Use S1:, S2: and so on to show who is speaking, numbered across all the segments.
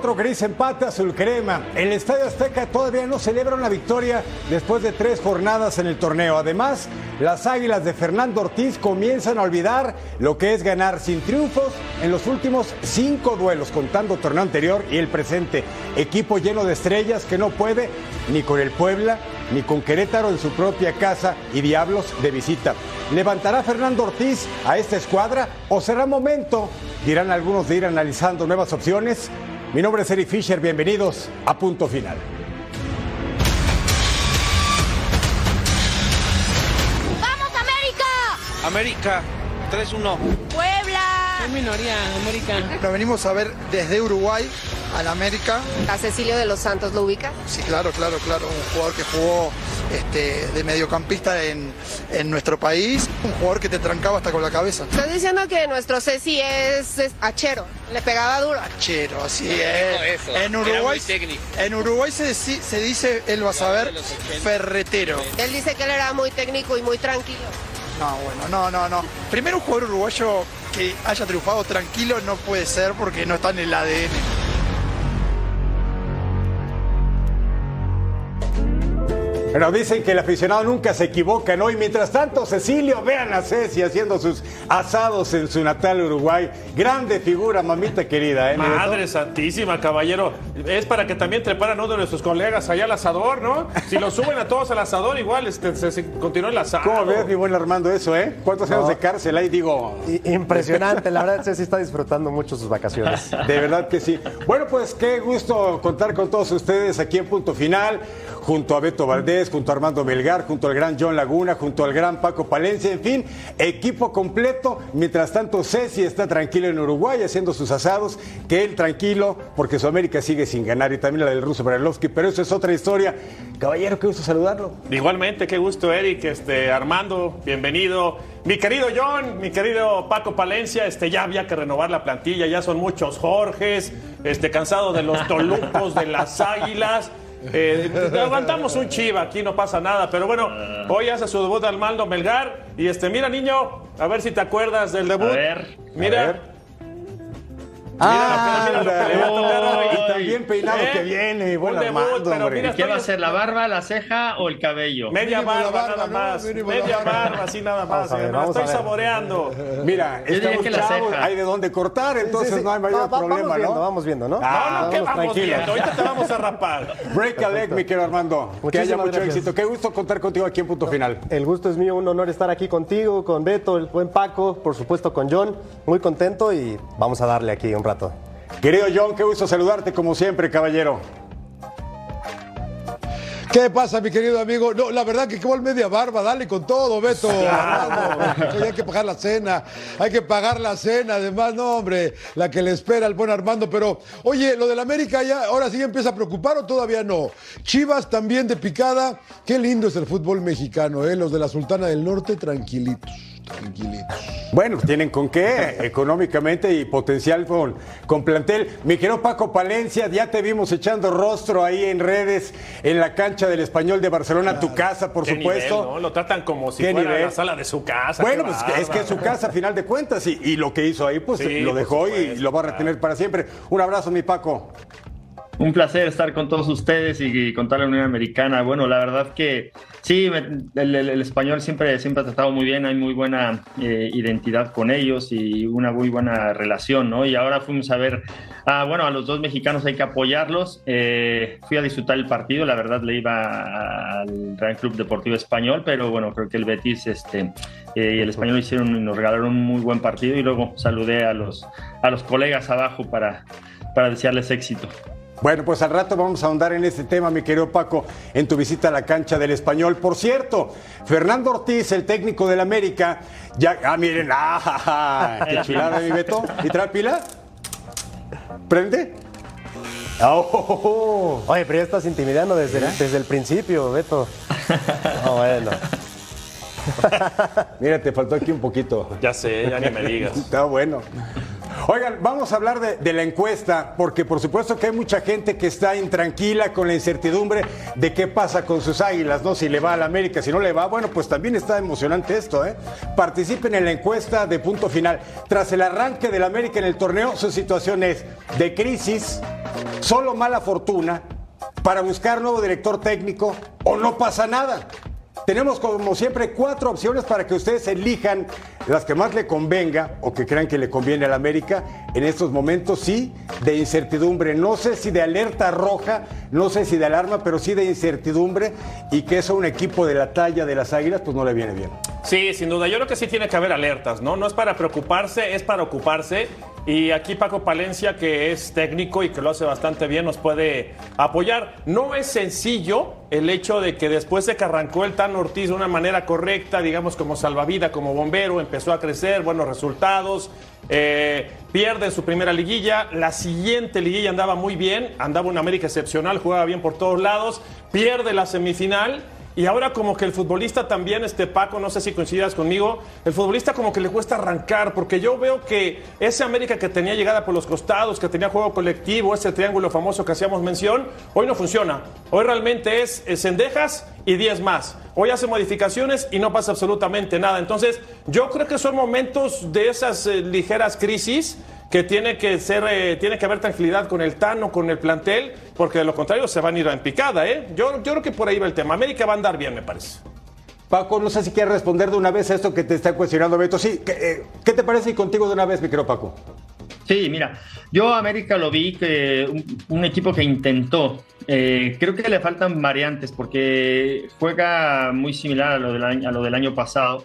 S1: Otro gris empate azul crema. El Estadio Azteca todavía no celebra una victoria después de tres jornadas en el torneo. Además, las Águilas de Fernando Ortiz comienzan a olvidar lo que es ganar sin triunfos en los últimos cinco duelos, contando torneo anterior y el presente. Equipo lleno de estrellas que no puede ni con el Puebla ni con Querétaro en su propia casa y Diablos de visita. ¿Levantará Fernando Ortiz a esta escuadra o será momento, dirán algunos, de ir analizando nuevas opciones? Mi nombre es Eric Fisher, bienvenidos a Punto Final.
S2: ¡Vamos América!
S3: América, 3-1.
S2: ¡Puebla!
S4: Soy minoría, América.
S5: Lo venimos a ver desde Uruguay al América.
S6: ¿A Cecilio de los Santos lo ubica?
S5: Sí, claro, claro, claro. Un jugador que jugó este, de mediocampista en, en nuestro país. Un jugador que te trancaba hasta con la cabeza.
S6: Estás diciendo que nuestro Ceci es, es hachero, le pegaba duro.
S5: Chero, así es.
S3: eso.
S5: En Uruguay, en Uruguay se, deci- se dice, él va a saber, ferretero.
S6: Él dice que él era muy técnico y muy tranquilo.
S5: No, bueno, no, no, no. Primero un jugador uruguayo que haya triunfado tranquilo no puede ser porque no está en el ADN.
S1: Pero dicen que el aficionado nunca se equivoca, ¿no? Y mientras tanto, Cecilio, vean a Ceci haciendo sus asados en su natal Uruguay. Grande figura, mamita querida, ¿eh?
S7: Madre santísima, caballero. Es para que también treparan uno de nuestros colegas allá al asador, ¿no? Si lo suben a todos al asador, igual este, se, se continúa el asado.
S1: ¿Cómo ves, mi buen Armando, eso, eh? ¿Cuántos años de cárcel ahí? Digo,
S8: Impresionante, la verdad, Ceci está disfrutando mucho sus vacaciones.
S1: De verdad que sí. Bueno, pues qué gusto contar con todos ustedes aquí en Punto Final, junto a Beto Valdés, junto a Armando Melgar, junto al gran John Laguna, junto al gran Paco Palencia, en fin, equipo completo. Mientras tanto, Ceci está tranquilo en Uruguay haciendo sus asados, que él tranquilo, porque su América sigue sin ganar y también la del ruso Brailovsky, pero eso es otra historia. Caballero, qué gusto saludarlo.
S7: Igualmente, qué gusto, Eric, este, Armando, bienvenido. Mi querido John, mi querido Paco Palencia, este, ya había que renovar la plantilla, ya son muchos Jorges, este, cansado de los tolucos, de las águilas. Eh, aguantamos un chiva, aquí no pasa nada, pero bueno, hoy hace su debut Armando Melgar. Y este, mira, niño, a ver si te acuerdas del debut.
S9: A ver.
S7: Mira.
S1: A ver.
S7: Mira, mira lo que le va a tocar hoy.
S1: y también peinado
S7: ¿Eh?
S1: que viene, buen
S7: Un debut,
S1: Armando,
S7: pero
S1: hombre.
S7: mira,
S9: ¿Qué va a ser, la barba, la ceja o el cabello?
S7: Media barba,
S5: barba,
S7: nada
S5: ¿no?
S7: más. Media
S5: barba.
S7: barba, así nada más.
S8: Ver,
S7: eh, la estoy saboreando.
S1: Mira, estamos
S9: que la
S1: chavos, hay de dónde cortar, entonces
S8: Sí, sí.
S1: no hay mayor
S8: Va- va-
S1: problema,
S8: vamos viendo,
S1: ¿no?
S8: vamos viendo, ¿no?
S1: Ah,
S7: No. Ahorita te vamos a rapar.
S1: Break a leg, mi querido Armando. que haya mucho
S8: gracias.
S1: éxito. Qué gusto contar contigo aquí en Punto Final.
S8: El gusto es mío, un honor estar aquí contigo, con Beto, el buen Paco, por supuesto con John. Muy contento y vamos a darle aquí un rato.
S1: Querido John, qué gusto saludarte como siempre, caballero.
S10: ¿Qué pasa, mi querido amigo? No, la verdad que qué el media barba, dale con todo, Beto. Oye, hay que pagar la cena, hay que pagar la cena, además, no, hombre, la que le espera el buen Armando. Pero, oye, lo del América ya, ahora sí empieza a preocupar o todavía no. Chivas también de picada. Qué lindo es el fútbol mexicano, ¿eh? Los de la Sultana del Norte, tranquilitos, tranquilitos.
S1: Bueno, tienen con qué, económicamente y potencial con, con plantel. Mi querido Paco Palencia, ya te vimos echando rostro ahí en redes, en la cancha del Español de Barcelona, tu casa, por
S7: Qué
S1: supuesto.
S7: nivel, ¿no? Lo tratan como si
S1: ¿Qué
S7: fuera
S1: nivel?
S7: la sala de su casa.
S1: Bueno, pues es que es su casa a final de cuentas y, y lo que hizo ahí, pues
S7: Sí,
S1: lo dejó y lo va a retener para siempre. Un abrazo, mi Paco.
S9: Un placer estar con todos ustedes y con toda la Unión Americana. Bueno, la verdad que sí, me- el, el- el español siempre, siempre ha tratado muy bien, hay muy buena eh, identidad con ellos y una muy buena relación, ¿no? Y ahora fuimos a ver, ah, bueno, a los dos mexicanos hay que apoyarlos. Eh, fui a disfrutar el partido, la verdad le iba al Real Club Deportivo Español, pero bueno, creo que el Betis este, eh, y el español hicieron y nos regalaron un muy buen partido y luego saludé a los, a los colegas abajo para, para desearles éxito.
S1: Bueno, pues al rato vamos a ahondar en este tema, mi querido Paco, en tu visita a la cancha del español. Por cierto, Fernando Ortiz, el técnico del América, ya. Ah, miren, ah, qué chulada, mi Beto. ¿Y trae pila? ¿Prende? Ah, oh, oh, oh.
S8: Oye, pero ya estás intimidando desde, el, desde el principio, Beto. No, bueno.
S1: Mira, te faltó aquí un poquito.
S7: Ya sé, ya ni me digas.
S1: Está bueno. Oigan, vamos a hablar de, la encuesta, porque por supuesto que hay mucha gente que está intranquila con la incertidumbre de qué pasa con sus águilas, ¿no? Si le va a la América, si no le va, bueno, pues también está emocionante esto, ¿eh? Participen en la encuesta de punto final. Tras el arranque del América en el torneo, su situación es de crisis, solo mala fortuna, para buscar nuevo director técnico o no pasa nada. Tenemos como siempre cuatro opciones para que ustedes elijan las que más le convenga o que crean que le conviene a la América en estos momentos, sí, de incertidumbre. No sé si de alerta roja, no sé si de alarma, pero sí de incertidumbre y que eso a un equipo de la talla de las Águilas pues no le viene bien.
S7: Sí, sin duda. Yo creo que sí tiene que haber alertas, ¿no? No es para preocuparse, es para ocuparse. Y aquí Paco Palencia, que es técnico y que lo hace bastante bien, nos puede apoyar. No es sencillo el hecho de que después de que arrancó el Tan Ortiz de una manera correcta, digamos como salvavida, como bombero, empezó a crecer, buenos resultados, eh, pierde su primera liguilla, la siguiente liguilla andaba muy bien, andaba una América excepcional, jugaba bien por todos lados, pierde la semifinal. Y ahora como que el futbolista también, este Paco, no sé si coincidas conmigo, el futbolista como que le cuesta arrancar, porque yo veo que ese América que tenía llegada por los costados, que tenía juego colectivo, ese triángulo famoso que hacíamos mención, hoy no funciona. Hoy realmente es, cendejas y 10 más. Hoy hace modificaciones y no pasa absolutamente nada. Entonces, yo creo que son momentos de esas eh, ligeras crisis que tiene que ser, eh, tiene que haber tranquilidad con el Tano, con el plantel, porque de lo contrario se van a ir en picada, ¿eh? Yo, yo creo que por ahí va el tema. América va a andar bien, me parece.
S1: Paco, no sé si quieres responder de una vez a esto que te está cuestionando Beto. Sí, ¿qué, eh, ¿qué te parece y contigo de una vez, mi querido Paco?
S9: Sí, mira, yo a América lo vi que un, un equipo que intentó. Eh, creo que le faltan variantes porque juega muy similar a lo del año, a lo del año pasado.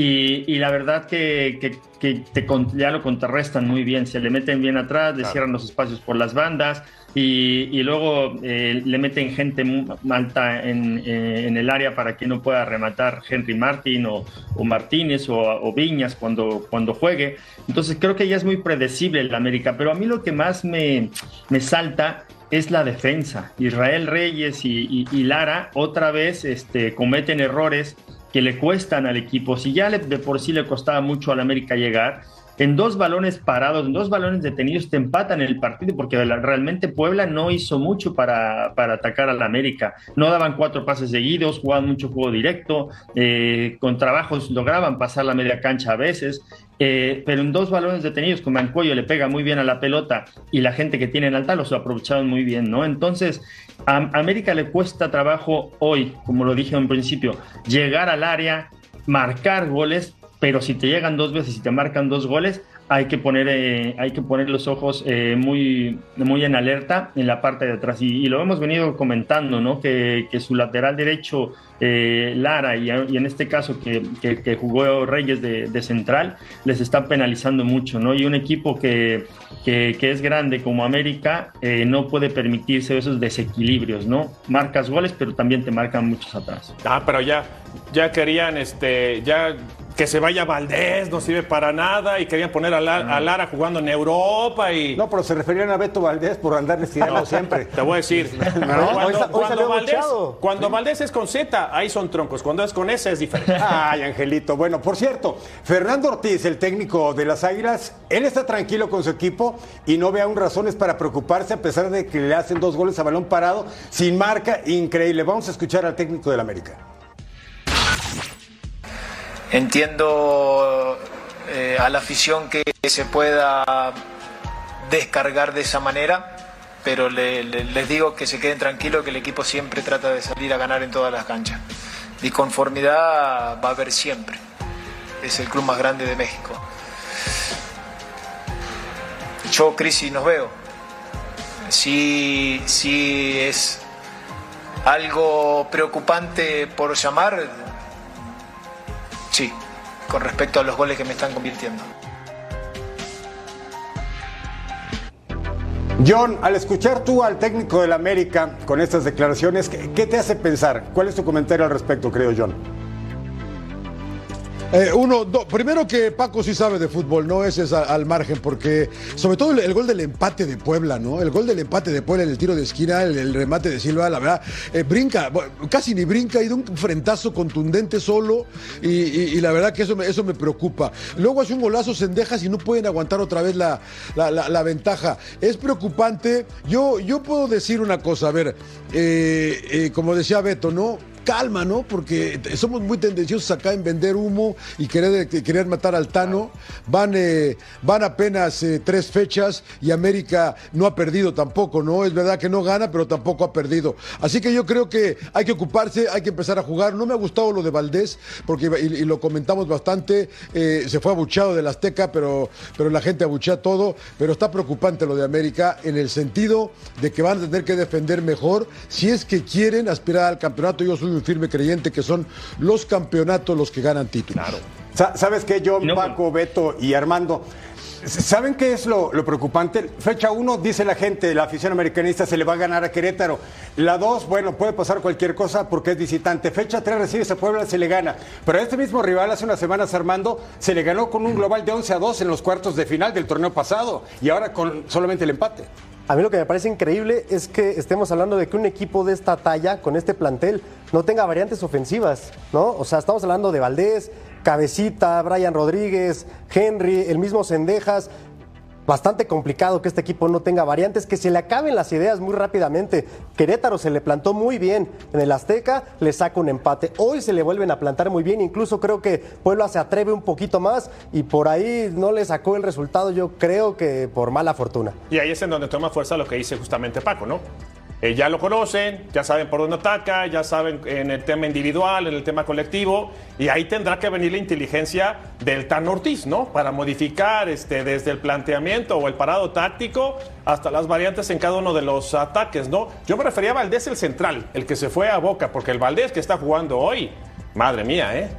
S9: Y, y, la verdad que, que, que te, ya lo contrarrestan muy bien, se le meten bien atrás, le cierran los espacios por las bandas y, y luego eh, le meten gente alta en, eh, en, el área para que no pueda rematar Henry Martin o, o Martínez o, o, Viñas cuando, cuando juegue. Entonces creo que ya es muy predecible el América, pero a mí lo que más me, me salta es la defensa. Israel Reyes y, y, y Lara otra vez este, cometen errores que le cuestan al equipo. Si ya le, de por sí le costaba mucho al América llegar, en dos balones parados, en dos balones detenidos, te empatan el partido porque realmente Puebla no hizo mucho para, para atacar al América. No daban cuatro pases seguidos, jugaban mucho juego directo, eh, con trabajos lograban pasar la media cancha a veces. Eh, pero en dos balones detenidos, con Mancuello le pega muy bien a la pelota y la gente que tiene en alta los aprovecharon muy bien, ¿no? Entonces, a América le cuesta trabajo hoy, como lo dije en principio, llegar al área, marcar goles, pero si te llegan dos veces y te marcan dos goles, hay que poner, eh, hay que poner los ojos eh, muy, muy en alerta en la parte de atrás. Y, lo hemos venido comentando, ¿no? Que, que su lateral derecho, eh, Lara, y, en este caso que, jugó Reyes de, central, les están penalizando mucho, ¿no? Y un equipo que, que es grande como América eh, no puede permitirse esos desequilibrios, ¿no? Marcas goles, pero también te marcan muchos atrás.
S7: Ah, pero ya, ya querían, este, ya que se vaya Valdés, no sirve para nada, y querían poner a, La, a, Lara jugando en Europa y...
S1: No, pero se referían a Beto Valdés por andar estirando no, siempre.
S7: Te voy a decir, ¿No? cuando, hoy, cuando, Valdés, cuando, Valdés, es con Z, ahí son troncos, cuando es con S es diferente.
S1: Ay, Angelito. Bueno, por cierto, Fernando Ortiz, el técnico de las Águilas, él está tranquilo con su equipo y no ve aún razones para preocuparse a pesar de que le hacen dos goles a balón parado, sin marca, increíble. Vamos a escuchar al técnico del América.
S4: Entiendo eh, a la afición que se pueda descargar de esa manera, pero le, le, les digo que se queden tranquilos que el equipo siempre trata de salir a ganar en todas las canchas. Disconformidad va a haber siempre. Es el club más grande de México. Yo crisis nos veo. Sí, sí es algo preocupante por llamar, Sí, con respecto a los goles que me están convirtiendo.
S1: John, al escuchar tú al técnico del América con estas declaraciones, ¿qué, te hace pensar? ¿Cuál es tu comentario al respecto, creo John?
S10: Eh, uno, do- primero que Paco sí sabe de fútbol, no ese es al margen, porque sobre todo el, gol del empate de Puebla, ¿no? El gol del empate de Puebla en el tiro de esquina, el, remate de Silva, la verdad, eh, brinca, casi ni brinca, y de un frentazo contundente solo, y, la verdad que eso me, eso me preocupa. Luego hace un golazo Sendejas y no pueden aguantar otra vez la, la- ventaja. Es preocupante. Yo, yo puedo decir una cosa, a ver, eh, como decía Beto, ¿no? Calma, ¿no? Porque somos muy tendenciosos acá en vender humo y querer, querer matar al Tano. Van, eh, van apenas eh, tres fechas y América no ha perdido tampoco, ¿no? Es verdad que no gana, pero tampoco ha perdido. Así que yo creo que hay que ocuparse, hay que empezar a jugar. No me ha gustado lo de Valdés, porque y, y lo comentamos bastante, eh, se fue abuchado del Azteca, pero, pero la gente abuchea todo. Pero está preocupante lo de América en el sentido de que van a tener que defender mejor si es que quieren aspirar al campeonato. Yo soy un firme creyente que son los campeonatos los que ganan títulos.
S7: Claro.
S1: Sa- ¿Sabes qué, John, Paco, Beto y Armando? ¿Saben qué es lo, preocupante? Fecha 1, dice la gente, la afición americanista se le va a ganar a Querétaro. La 2, bueno, puede pasar cualquier cosa porque es visitante. Fecha 3, recibe a Puebla, se le gana. Pero a este mismo rival, hace unas semanas, Armando, se le ganó con un global de 11 a 2 en los cuartos de final del torneo pasado y ahora con solamente el empate.
S8: A mí lo que me parece increíble es que estemos hablando de que un equipo de esta talla, con este plantel, no tenga variantes ofensivas, ¿no? O sea, estamos hablando de Valdés, Cabecita, Brian Rodríguez, Henry, el mismo Sendejas. Bastante complicado que este equipo no tenga variantes, que se le acaben las ideas muy rápidamente. Querétaro se le plantó muy bien en el Azteca, le saca un empate. Hoy se le vuelven a plantar muy bien, incluso creo que Puebla se atreve un poquito más y por ahí no le sacó el resultado, yo creo que por mala fortuna.
S7: Y ahí es en donde toma fuerza lo que dice justamente Paco, ¿no? Eh, ya lo conocen, ya saben por dónde ataca, ya saben en el tema individual, en el tema colectivo, y ahí tendrá que venir la inteligencia del Tan Ortiz, ¿no? Para modificar este, desde el planteamiento o el parado táctico hasta las variantes en cada uno de los ataques, ¿no? Yo me refería a Valdés el central, el que se fue a Boca, porque el Valdés que está jugando hoy, madre mía, ¿eh?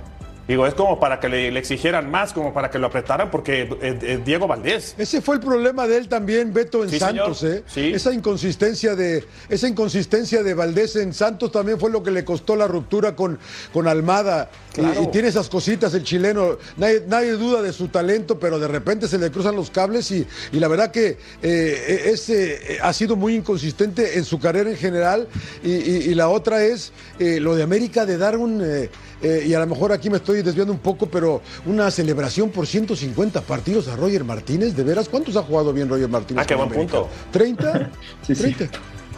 S7: Digo, es como para que le, le exigieran más, como para que lo apretaran, porque eh, eh, Diego Valdés.
S10: Ese fue el problema de él también, Beto, en
S7: Sí,
S10: Santos,
S7: señor.
S10: ¿eh?
S7: Sí.
S10: Esa inconsistencia de, esa inconsistencia de Valdés en Santos también fue lo que le costó la ruptura con, con Almada. Y-
S7: Claro.
S10: Y, tiene esas cositas el chileno. Nadie, nadie duda de su talento, pero de repente se le cruzan los cables y, y la verdad que eh, ese eh, ha sido muy inconsistente en su carrera en general. Y, la otra es lo de América de dar un. Eh, y a lo mejor aquí me estoy desviando un poco, pero una celebración por 150 partidos a Roger Martínez, ¿de veras? ¿Cuántos ha jugado bien Roger Martínez?
S7: Ah, qué buen
S10: América?
S7: punto.
S10: ¿30?
S9: Sí, sí.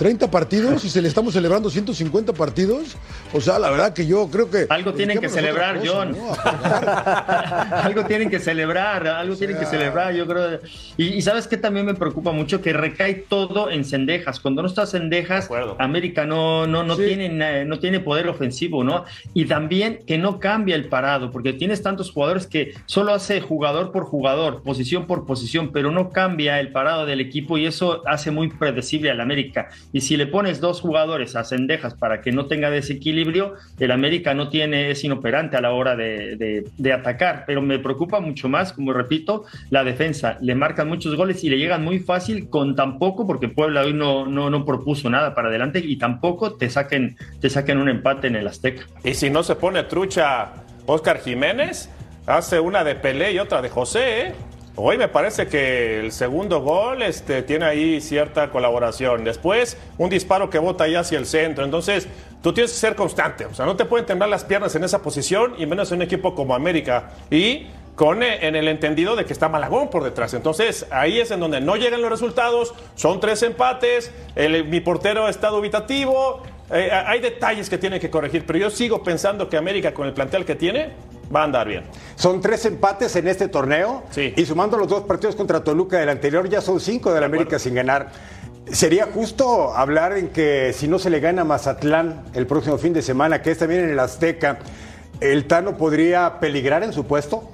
S10: 30. 30 partidos y se le estamos celebrando 150 partidos. O sea, la verdad que yo creo que.
S9: Algo tienen que celebrar,
S10: cosa,
S9: John. algo tienen que celebrar, algo tienen que celebrar, yo creo. Y, y sabes que también me preocupa mucho que recae todo en cendejas. Cuando no está cendejas. América no, no, no,
S10: Sí.
S9: tiene, no tiene poder ofensivo, ¿no? Y también que no cambia el parado, porque tienes tantos jugadores que solo hace jugador por jugador, posición por posición, pero no cambia el parado del equipo y eso hace muy predecible al América. Y si le pones dos jugadores a cendejas para que no tenga desequilibrio, el América no tiene, es inoperante a la hora de, de- atacar. Pero me preocupa mucho más, como repito, la defensa. Le marcan muchos goles y le llegan muy fácil con tan poco, porque Puebla hoy no, no, no propuso nada para adelante y tampoco te saquen, te saquen un empate en el Azteca.
S7: Y si no se pone trucha Oscar Jiménez, hace una de Pelé y otra de José, ¿eh? Hoy me parece que el segundo gol este, tiene ahí cierta colaboración. Después, un disparo que bota ahí hacia el centro. Entonces, tú tienes que ser constante. O sea, no te pueden temblar las piernas en esa posición y menos en un equipo como América. Y con eh, en el entendido de que está Malagón por detrás. Entonces, ahí es en donde no llegan los resultados. Son tres empates. mi portero está dubitativo. eh, hay detalles que tienen que corregir. Pero yo sigo pensando que América, con el plantel que tiene, va a andar bien.
S1: Son tres empates en este torneo
S7: Sí.
S1: y sumando los dos partidos contra Toluca del anterior ya son cinco del América sin ganar. ¿Sería justo hablar en que si no se le gana a Mazatlán el próximo fin de semana, que es también en el Azteca, el Tano podría peligrar en su puesto?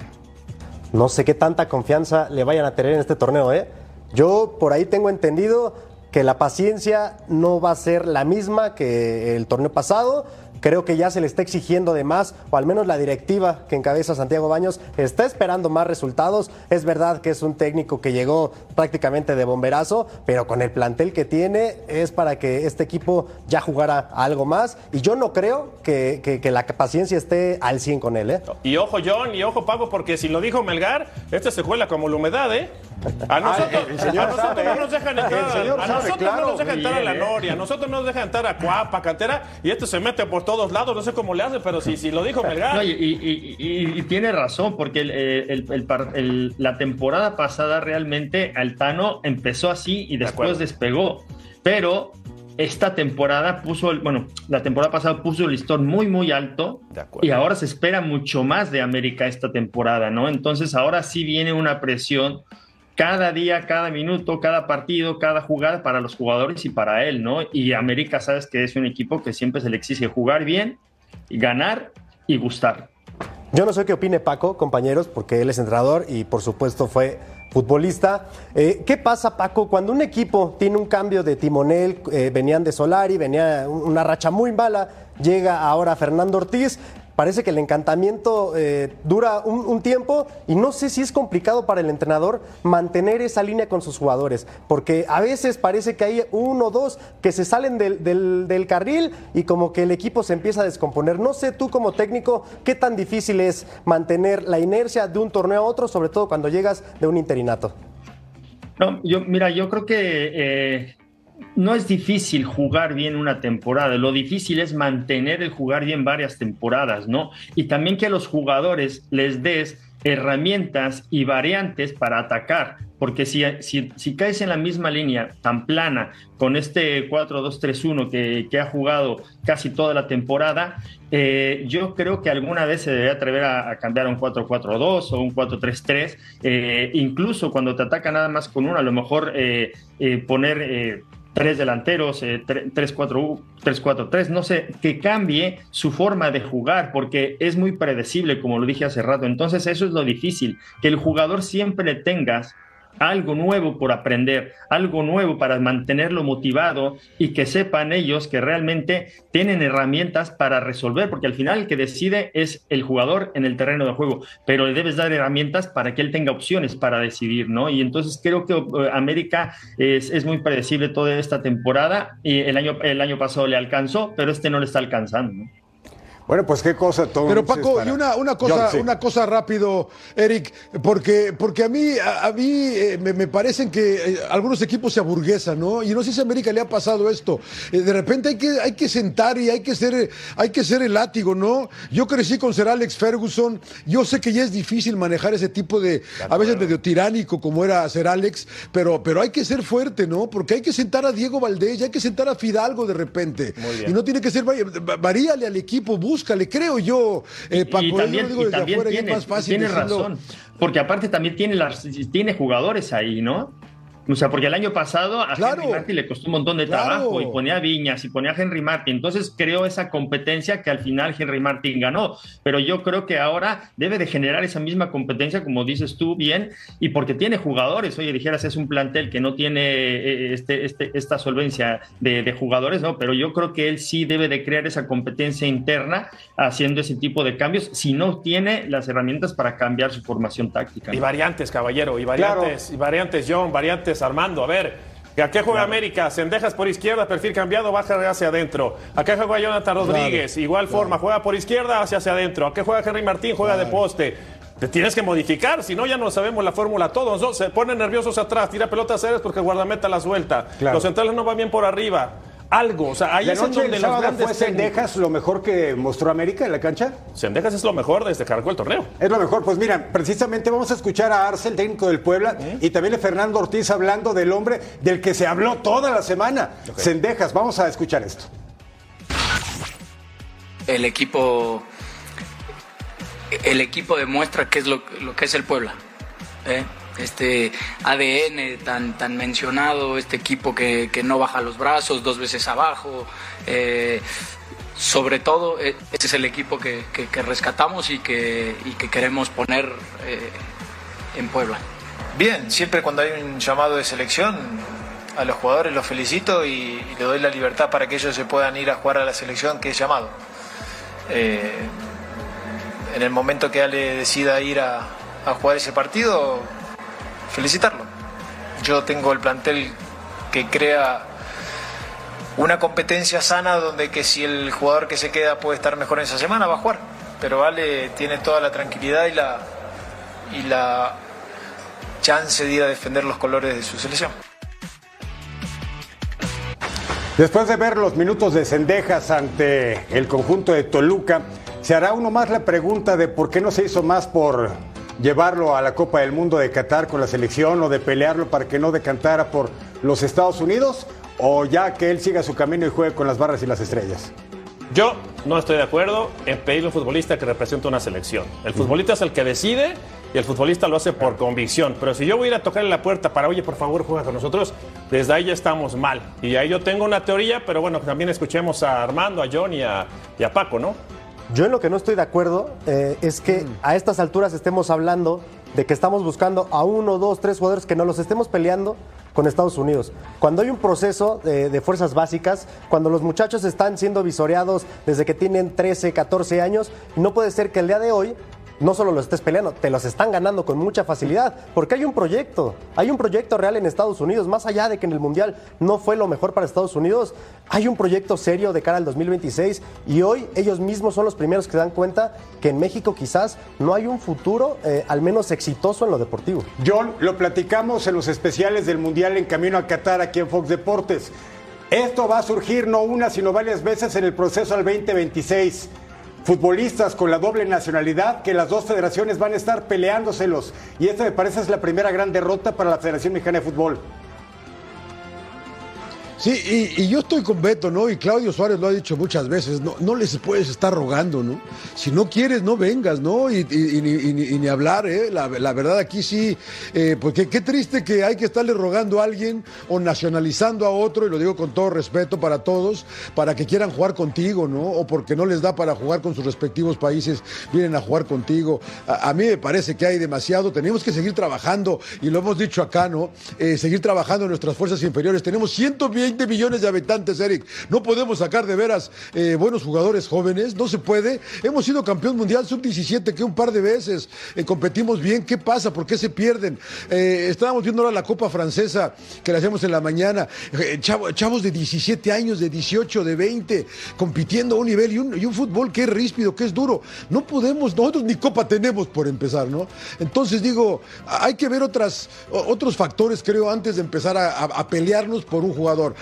S8: No sé qué tanta confianza le vayan a tener en este torneo, ¿eh? Yo por ahí tengo entendido que la paciencia no va a ser la misma que el torneo pasado. Creo que ya se le está exigiendo de más, o al menos la directiva que encabeza Santiago Baños está esperando más resultados. Es verdad que es un técnico que llegó prácticamente de bomberazo, pero con el plantel que tiene es para que este equipo ya jugara algo más. Y yo no creo que, que- que la paciencia esté al 100 con él. ¿eh?
S7: Y ojo, John, y ojo, Paco, porque si lo dijo Melgar, este se cuela como la humedad, ¿eh? A nosotros,
S1: el señor
S7: a nosotros
S1: sabe,
S7: no nos dejan entrar, a
S1: sabe,
S7: nosotros
S1: claro.
S7: no nos dejan entrar a la. Noria, a nosotros no nos dejan entrar a Cuapa, Cantera, y este se mete por todos lados, no sé cómo le hace, pero si, si lo dijo Melgar.
S9: No, y, y- y- y tiene razón, porque el- la temporada pasada realmente Altano empezó así y después despegó. Pero esta temporada puso, el, bueno, la temporada pasada puso el listón muy, muy alto
S7: De
S9: y ahora se espera mucho más de América esta temporada, ¿no? Entonces ahora sí viene una presión cada día, cada minuto, cada partido, cada jugada para los jugadores y para él, ¿no? Y América, sabes que es un equipo que siempre se le exige jugar bien, ganar y gustar.
S8: Yo no sé qué opine Paco, compañeros, porque él es entrenador y por supuesto fue futbolista. Eh, ¿Qué pasa, Paco, cuando un equipo tiene un cambio de timonel? eh, venían de Solari, venía un- una racha muy mala, llega ahora Fernando Ortiz. Parece que el encantamiento eh, dura un, tiempo y no sé si es complicado para el entrenador mantener esa línea con sus jugadores, porque a veces parece que hay uno o dos que se salen del carril y como que el equipo se empieza a descomponer. No sé tú como técnico qué tan difícil es mantener la inercia de un torneo a otro, sobre todo cuando llegas de un interinato.
S9: No, yo, mira, yo creo que eh, no es difícil jugar bien una temporada, lo difícil es mantener el jugar bien varias temporadas, ¿no? Y también que a los jugadores les des herramientas y variantes para atacar, porque si, si, caes en la misma línea tan plana con este 4-2-3-1 que, ha jugado casi toda la temporada, eh, yo creo que alguna vez se debe atrever a, cambiar a un 4-4-2 o un 4-3-3, eh, incluso cuando te ataca nada más con uno, a lo mejor eh, poner tres delanteros, eh, 3-4-3, no sé, que cambie su forma de jugar, porque es muy predecible, como lo dije hace rato. Entonces, eso es lo difícil, que el jugador siempre tengas algo nuevo por aprender, algo nuevo para mantenerlo motivado y que sepan ellos que realmente tienen herramientas para resolver, porque al final el que decide es el jugador en el terreno de juego, pero le debes dar herramientas para que él tenga opciones para decidir, ¿no? Y entonces creo que eh, América es, es muy predecible toda esta temporada y el año, el año pasado le alcanzó, pero este no le está alcanzando, ¿no?
S1: Bueno, pues qué cosa todo.
S10: Pero Paco, y una, una cosa, una cosa rápido, Eric, porque, porque a mí, a, a mí eh, me, me parecen que eh, algunos equipos se aburguesan, ¿no? Y no sé si a América le ha pasado esto. Eh, de repente hay que, hay que sentar y hay que ser, hay que ser el látigo, ¿no? Yo crecí con Sir Alex Ferguson. Yo sé que ya es difícil manejar ese tipo de, a veces medio tiránico como era Sir Alex, pero, pero hay que ser fuerte, ¿no? Porque hay que sentar a Diego Valdés, y hay que sentar a Fidalgo de repente. Y no tiene que ser, varíale al equipo, búscale, creo yo, eh, Paco.
S9: y
S10: yo
S9: también,
S10: lo digo
S9: y
S10: desde
S9: también
S10: afuera y es más fácil
S9: tiene
S10: decirlo.
S9: razón, porque aparte también tiene, las, tiene jugadores ahí, ¿no? O sea, porque el año pasado a
S10: Claro.
S9: Henry Martin le costó un montón de
S10: Claro.
S9: trabajo y ponía a Viñas y ponía a Henry Martin. Entonces creó esa competencia que al final Henry Martin ganó. Pero yo creo que ahora debe de generar esa misma competencia, como dices tú bien, y porque tiene jugadores. Oye, dijeras, es un plantel que no tiene eh, este, este, esta solvencia de, de jugadores, ¿no? Pero yo creo que él sí debe de crear esa competencia interna haciendo ese tipo de cambios, si no tiene las herramientas para cambiar su formación táctica.
S7: Y variantes, caballero, y variantes, y variantes, John, variantes, Armando. A ver, ¿a qué juega América? Sendejas por izquierda, perfil cambiado, baja hacia adentro. ¿A qué juega Jonathan Rodríguez? Igual forma, juega por izquierda, hacia hacia adentro. ¿A qué juega Henry Martín? Juega de poste. Te tienes que modificar, si no ya no sabemos la fórmula todos. ¿no? Se ponen nerviosos atrás, tira pelotas serias porque el guardameta la suelta. Los centrales no van bien por arriba. Algo, o sea, ahí
S1: ¿La
S7: es en
S1: noche
S7: donde grandes
S1: fue Sendejas lo mejor que mostró América en la cancha?
S7: Sendejas es lo mejor desde que arrancó el torneo.
S1: Es lo mejor. Pues mira, precisamente vamos a escuchar a Arce, el técnico del Puebla, y también a Fernando Ortiz hablando del hombre del que se habló toda la semana. Sendejas, vamos a escuchar esto.
S11: el equipo el equipo demuestra qué es lo, lo que es el Puebla ¿eh? Este ADN tan tan mencionado este equipo que, que no baja los brazos dos veces abajo eh, sobre todo eh, este es el equipo que, que- rescatamos y que, que queremos poner eh, en Puebla
S4: Bien, siempre cuando hay un llamado de selección, a los jugadores los felicito y, y le doy la libertad para que ellos se puedan ir a jugar a la selección que es llamado. eh, en el momento que Ale decida ir a, a jugar ese partido, felicitarlo. Yo tengo el plantel que crea una competencia sana donde que si el jugador que se queda puede estar mejor en esa semana va a jugar. Pero Ale tiene toda la tranquilidad y la, y la chance de ir a defender los colores de su selección.
S1: Después de ver los minutos de Cendejas ante el conjunto de Toluca, se hará uno más la pregunta de por qué no se hizo más por llevarlo a la Copa del Mundo de Qatar con la selección o de pelearlo para que no decantara por los Estados Unidos o ya que él siga su camino y juegue con las barras y las estrellas.
S7: Yo no estoy de acuerdo en pedirle a un futbolista que represente una selección. El futbolista es el que decide y el futbolista lo hace por convicción. Pero si yo voy a ir a tocarle la puerta para, oye, por favor, juega con nosotros, desde ahí ya estamos mal. Y ahí yo tengo una teoría, pero bueno, también escuchemos a Armando, a John y a, y a Paco, ¿no?
S8: Yo en lo que no estoy de acuerdo eh, es que a estas alturas estemos hablando de que estamos buscando a uno, dos, tres jugadores que no los estemos peleando con Estados Unidos. Cuando hay un proceso de, de, fuerzas básicas, cuando los muchachos están siendo visoreados desde que tienen 13, 14 años, no puede ser que el día de hoy no solo los estés peleando, te los están ganando con mucha facilidad, porque hay un proyecto, hay un proyecto real en Estados Unidos, más allá de que en el Mundial no fue lo mejor para Estados Unidos, hay un proyecto serio de cara al 2026 y hoy ellos mismos son los primeros que dan cuenta que en México quizás no hay un futuro eh, al menos exitoso en lo deportivo.
S1: John, lo platicamos en los especiales del Mundial en Camino a Qatar aquí en Fox Deportes. Esto va a surgir no una, sino varias veces en el proceso al 2026 futbolistas con la doble nacionalidad que las dos federaciones van a estar peleándoselos. Y esta me parece es la primera gran derrota para la Federación Mexicana de Fútbol.
S10: Sí, y, yo estoy con Beto, ¿no? Y Claudio Suárez lo ha dicho muchas veces, no, no les puedes estar rogando, ¿no? Si no quieres, no vengas, ¿no? Y, ni hablar, ¿eh? La, verdad aquí sí, eh, porque qué triste que hay que estarle rogando a alguien o nacionalizando a otro, y lo digo con todo respeto para todos, para que quieran jugar contigo, ¿no? O porque no les da para jugar con sus respectivos países, vienen a jugar contigo. A, a mí me parece que hay demasiado, tenemos que seguir trabajando, y lo hemos dicho acá, ¿no? Eh, seguir trabajando en nuestras fuerzas inferiores. Tenemos 120 20 millones de habitantes, Eric. No podemos sacar de veras eh, buenos jugadores jóvenes, no se puede. Hemos sido campeón mundial sub-17 que un par de veces eh, competimos bien. ¿Qué pasa? ¿Por qué se pierden? Eh, estábamos viendo ahora la Copa Francesa que la hacemos en la mañana. Chavos, chavos de 17 años, de 18, de 20, compitiendo a un nivel y un, fútbol que es ríspido, que es duro. No podemos, nosotros ni Copa tenemos por empezar, ¿no? Entonces digo, hay que ver otras, otros factores, creo, antes de empezar a pelearnos por un jugador.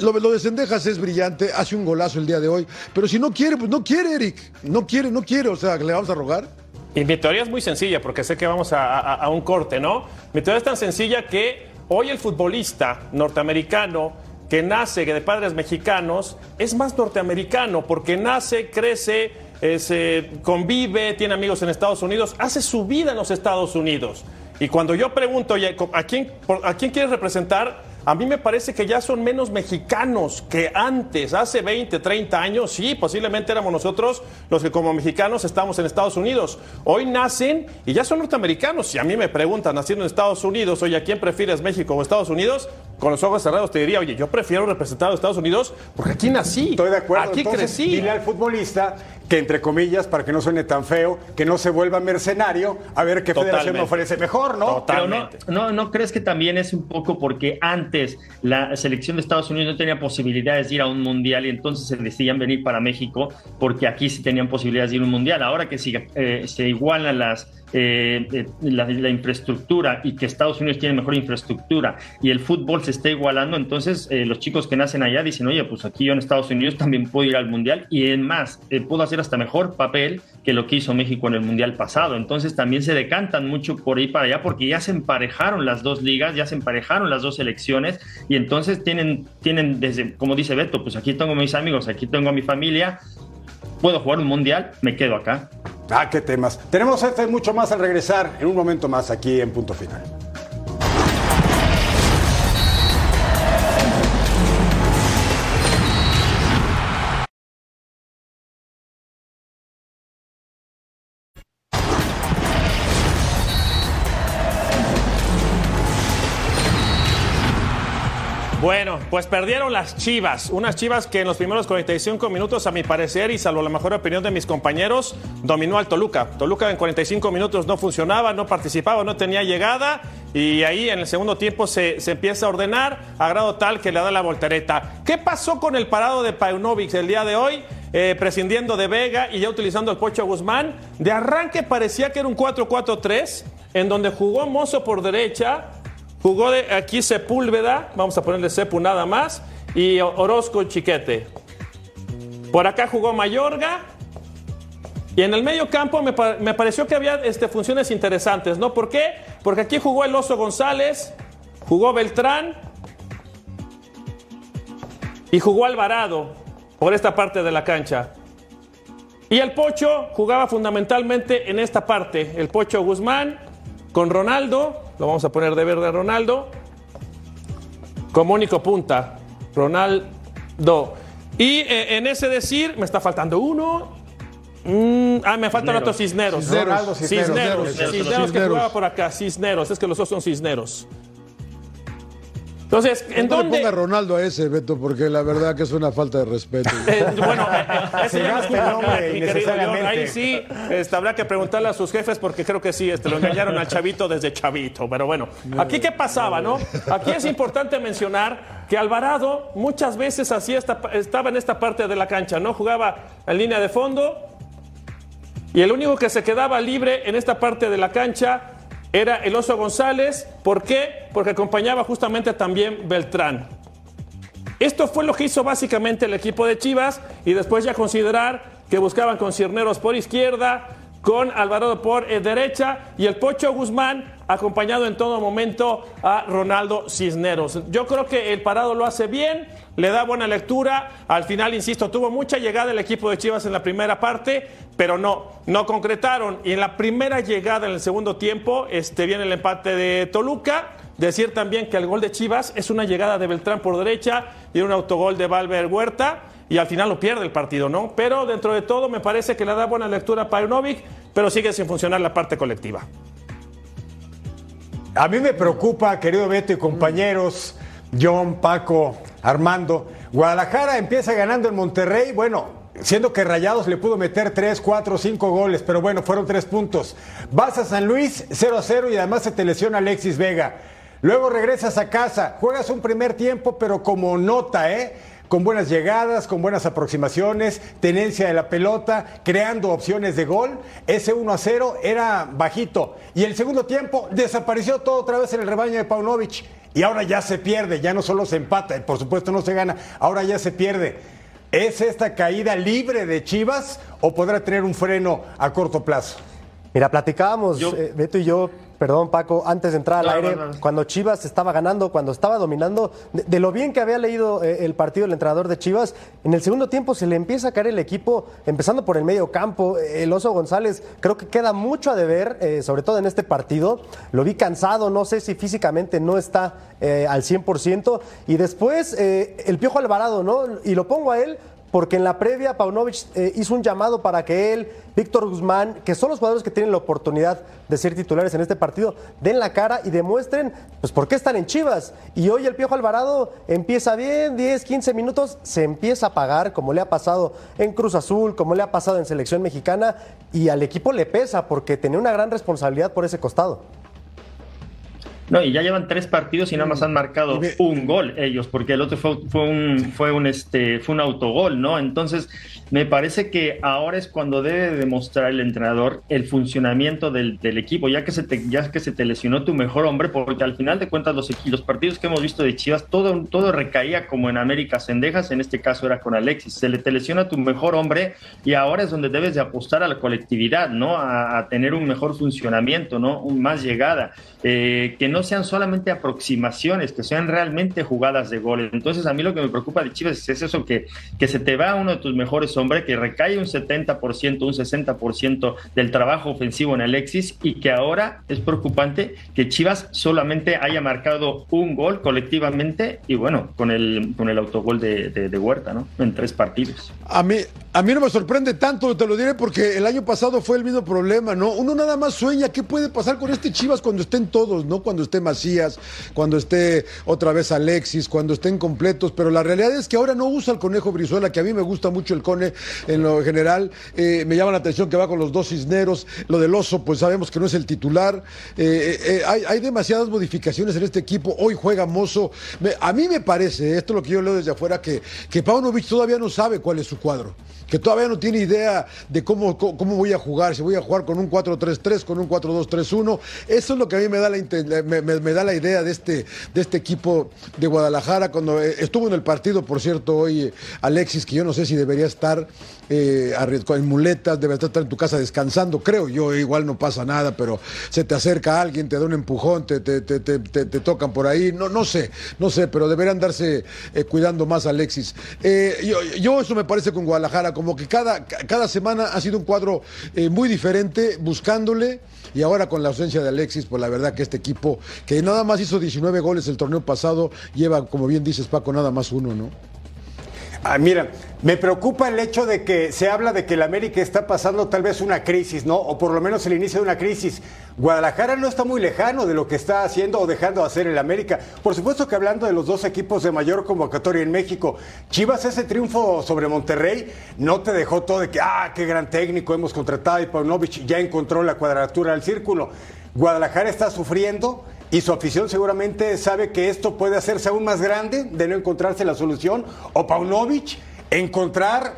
S10: Lo, lo, de Sendejas es brillante, hace un golazo el día de hoy, pero si no quiere, pues no quiere, Eric. No quiere, no quiere, o sea, ¿le vamos a rogar?
S7: Y mi teoría es muy sencilla, porque sé que vamos a, a, un corte, ¿no? Mi teoría es tan sencilla que hoy el futbolista norteamericano que nace de padres mexicanos es más norteamericano, porque nace, crece, eh, convive, tiene amigos en Estados Unidos, hace su vida en los Estados Unidos. Y cuando yo pregunto, ¿a quién, ¿a quién quieres representar? A mí me parece que ya son menos mexicanos que antes, hace 20, 30 años, sí, posiblemente éramos nosotros los que como mexicanos estamos en Estados Unidos. Hoy nacen y ya son norteamericanos. Si a mí me preguntan, naciendo en Estados Unidos, oye, ¿a quién prefieres, México o Estados Unidos? Con los ojos cerrados te diría, oye, yo prefiero representar a Estados Unidos porque aquí nací.
S1: Estoy de acuerdo.
S7: Aquí
S1: Entonces,
S7: crecí.
S1: Dile al futbolista que, entre comillas, para que no suene tan feo, que no se vuelva mercenario, a ver qué
S7: Totalmente.
S1: federación me ofrece mejor, ¿no?
S9: Pero no, no, no crees que también es un poco porque antes la selección de Estados Unidos no tenía posibilidades de ir a un mundial y entonces se decidían venir para México porque aquí sí tenían posibilidades de ir a un mundial. Ahora que si, eh, se igualan las, eh, eh, la, la, infraestructura y que Estados Unidos tiene mejor infraestructura y el fútbol se está igualando, entonces eh, los chicos que nacen allá dicen, oye, pues aquí yo en Estados Unidos también puedo ir al mundial y en más, puedo hacer hasta mejor papel que lo que hizo México en el mundial pasado. Entonces también se decantan mucho por ahí para allá porque ya se emparejaron las dos ligas, ya se emparejaron las dos selecciones y entonces tienen, tienen desde, como dice Beto, pues aquí tengo a mis amigos, aquí tengo a mi familia, puedo jugar un mundial, me quedo acá.
S1: Ah, qué temas. Tenemos este mucho más al regresar en un momento más aquí en Punto Final.
S7: Bueno, pues perdieron las Chivas. Unas Chivas que en los primeros 45 minutos, a mi parecer, y salvo la mejor opinión de mis compañeros, dominó al Toluca. Toluca en 45 minutos no funcionaba, no participaba, no tenía llegada. Y ahí en el segundo tiempo se, empieza a ordenar a grado tal que le da la voltereta. ¿Qué pasó con el parado de Paunovic el día de hoy? Eh, prescindiendo de Vega y ya utilizando el Pocho Guzmán. De arranque parecía que era un 4-4-3, en donde jugó Mozo por derecha, Jugó de aquí Sepúlveda, vamos a ponerle Sepu nada más, y Orozco Chiquete. Por acá jugó Mayorga. Y en el medio campo me, me pareció que había este, funciones interesantes, ¿no? ¿Por qué? Porque aquí jugó el Oso González, jugó Beltrán y jugó Alvarado por esta parte de la cancha. Y el Pocho jugaba fundamentalmente en esta parte. El Pocho Guzmán con Ronaldo, lo vamos a poner de verde a Ronaldo, como único punta. Ronaldo. Y eh, en ese decir, me está faltando uno. Mm, ah, me faltan
S10: Cisneros.
S7: otros cisneros.
S10: Cisneros.
S7: Ronaldo,
S10: Cisneros.
S7: Cisneros.
S10: Cisneros.
S7: Cisneros que
S10: Cisneros.
S7: jugaba por acá. Cisneros. Es que los dos son cisneros. Entonces, ¿en
S10: no le
S7: dónde?
S10: ponga Ronaldo a ese, Beto, porque la verdad que es una falta de respeto.
S7: Eh, bueno, eh, eh, ese
S1: Se
S7: ya es
S1: nombre
S7: mía, mi querido
S1: innecesariamente.
S7: John. Ahí sí este, habrá que preguntarle a sus jefes porque creo que sí, este, lo engañaron al chavito desde chavito. Pero bueno, aquí qué pasaba, ¿no? Aquí es importante mencionar que Alvarado muchas veces hacía esta- estaba en esta parte de la cancha, ¿no? Jugaba en línea de fondo y el único que se quedaba libre en esta parte de la cancha era el Oso González. ¿Por qué? Porque acompañaba justamente también Beltrán. Esto fue lo que hizo básicamente el equipo de Chivas y después ya considerar que buscaban con Cirneros por izquierda, con Alvarado por eh, derecha y el Pocho Guzmán acompañado en todo momento a Ronaldo Cisneros. Yo creo que el parado lo hace bien, le da buena lectura. Al final, insisto, tuvo mucha llegada el equipo de Chivas en la primera parte, pero no, no concretaron. Y en la primera llegada en el segundo tiempo, este, viene el empate de Toluca. Decir también que el gol de Chivas es una llegada de Beltrán por derecha y un autogol de Valver Huerta. Y al final lo pierde el partido, ¿no? Pero dentro de todo me parece que le da buena lectura a Paunovic, pero sigue sin funcionar la parte colectiva.
S1: A mí me preocupa, querido Beto y compañeros, John, Paco, Armando. Guadalajara empieza ganando en Monterrey, bueno, siendo que Rayados le pudo meter 3, 4, 5 goles, pero bueno, fueron 3 puntos. Vas a San Luis 0 a 0 y además se te lesiona Alexis Vega. Luego regresas a casa, juegas un primer tiempo, pero como nota, ¿eh? Con buenas llegadas, con buenas aproximaciones, tenencia de la pelota, creando opciones de gol. Ese 1 a 0 era bajito. Y el segundo tiempo desapareció todo otra vez en el rebaño de Paunovic. Y ahora ya se pierde, ya no solo se empata, y por supuesto no se gana, ahora ya se pierde. ¿Es esta caída libre de Chivas o podrá tener un freno a corto plazo?
S8: Mira, platicábamos, eh, Beto y yo, perdón Paco, antes de entrar al aire,
S9: no, no.
S8: cuando Chivas estaba ganando, cuando estaba dominando, de, de lo bien que había leído eh, el partido el entrenador de Chivas, en el segundo tiempo se le empieza a caer el equipo, empezando por el medio campo. El Oso González creo que queda mucho a deber, eh, sobre todo en este partido. Lo vi cansado, no sé si físicamente no está eh, al 100%. Y después el Piojo Alvarado, ¿no? Y lo pongo a él porque en la previa Paunovic eh, hizo un llamado para que él, Víctor Guzmán, que son los jugadores que tienen la oportunidad de ser titulares en este partido, den la cara y demuestren pues por qué están en Chivas. Y hoy el Piojo Alvarado empieza bien, 10, 15 minutos, se empieza a pagar, como le ha pasado en Cruz Azul, como le ha pasado en Selección Mexicana, y al equipo le pesa porque tenía una gran responsabilidad por ese costado.
S9: No, y ya llevan tres partidos y nada más han marcado un gol ellos, porque el otro fue, fue un fue un este fue un autogol, ¿no? Entonces, me parece que ahora es cuando debe demostrar el entrenador el funcionamiento del, del equipo, ya que se te, ya que se te lesionó tu mejor hombre, porque al final de cuentas los, los partidos que hemos visto de Chivas, todo, todo recaía como en América Cendejas, en este caso era con Alexis. Se le te lesiona tu mejor hombre y ahora es donde debes de apostar a la colectividad, ¿no? A, a tener un mejor funcionamiento, ¿no? Un más llegada. Eh, que no sean solamente aproximaciones, que sean realmente jugadas de gol. Entonces, a mí lo que me preocupa de Chivas es eso, que, que se te va uno de tus mejores hombres, que recae un 70%, un 60% del trabajo ofensivo en Alexis y que ahora es preocupante que Chivas solamente haya marcado un gol colectivamente y bueno, con el, con el autogol de, de- de Huerta, ¿no? En tres partidos.
S10: A mí, a mí no me sorprende tanto, te lo diré, porque el año pasado fue el mismo problema, ¿no? Uno nada más sueña qué puede pasar con este Chivas cuando estén todos, ¿no? Cuando esté Macías, cuando esté otra vez Alexis, cuando estén completos, pero la realidad es que ahora no usa el conejo Brizuela, que a mí me gusta mucho el cone en lo general, eh, me llama la atención que va con los dos cisneros, lo del oso, pues sabemos que no es el titular, eh, eh, hay, hay demasiadas modificaciones en este equipo, hoy juega Mozo, Me- a mí me parece, esto es lo que yo leo desde afuera, que, que Paunovic todavía no sabe cuál es su cuadro, que todavía no tiene idea de cómo, cómo, voy a jugar, si voy a jugar con un 4-3-3, con un 4-2-3-1, eso es lo que a mí me da la, inte- me, da la idea de este, de este equipo de Guadalajara, cuando eh, estuvo en el partido, por cierto, hoy eh, Alexis, que yo no sé si debería estar eh, en muletas, debería estar en tu casa descansando, creo yo, igual no pasa nada, pero se te acerca alguien, te da un empujón, te, te, te, te- tocan por ahí, no, no sé, no sé, pero deberían darse eh, cuidando más Alexis. Eh, yo, yo eso me parece con Guadalajara, como que cada, cada semana ha sido un cuadro eh, muy diferente, buscándole, y ahora con la ausencia de Alexis, pues la verdad que este equipo, que nada más hizo 19 goles el torneo pasado, lleva, como bien dices Paco, nada más uno, ¿no?
S1: Ah, mira, me preocupa el hecho de que se habla de que el América está pasando tal vez una crisis, ¿no? O por lo menos el inicio de una crisis. Guadalajara no está muy lejano de lo que está haciendo o dejando de hacer el América. Por supuesto que hablando de los dos equipos de mayor convocatoria en México, Chivas ese triunfo sobre Monterrey no te dejó todo de que, ah, qué gran técnico hemos contratado y Paunovic ya encontró la cuadratura del círculo. Guadalajara está sufriendo y su afición seguramente sabe que esto puede hacerse aún más grande de no encontrarse la solución. O Paunovic encontrar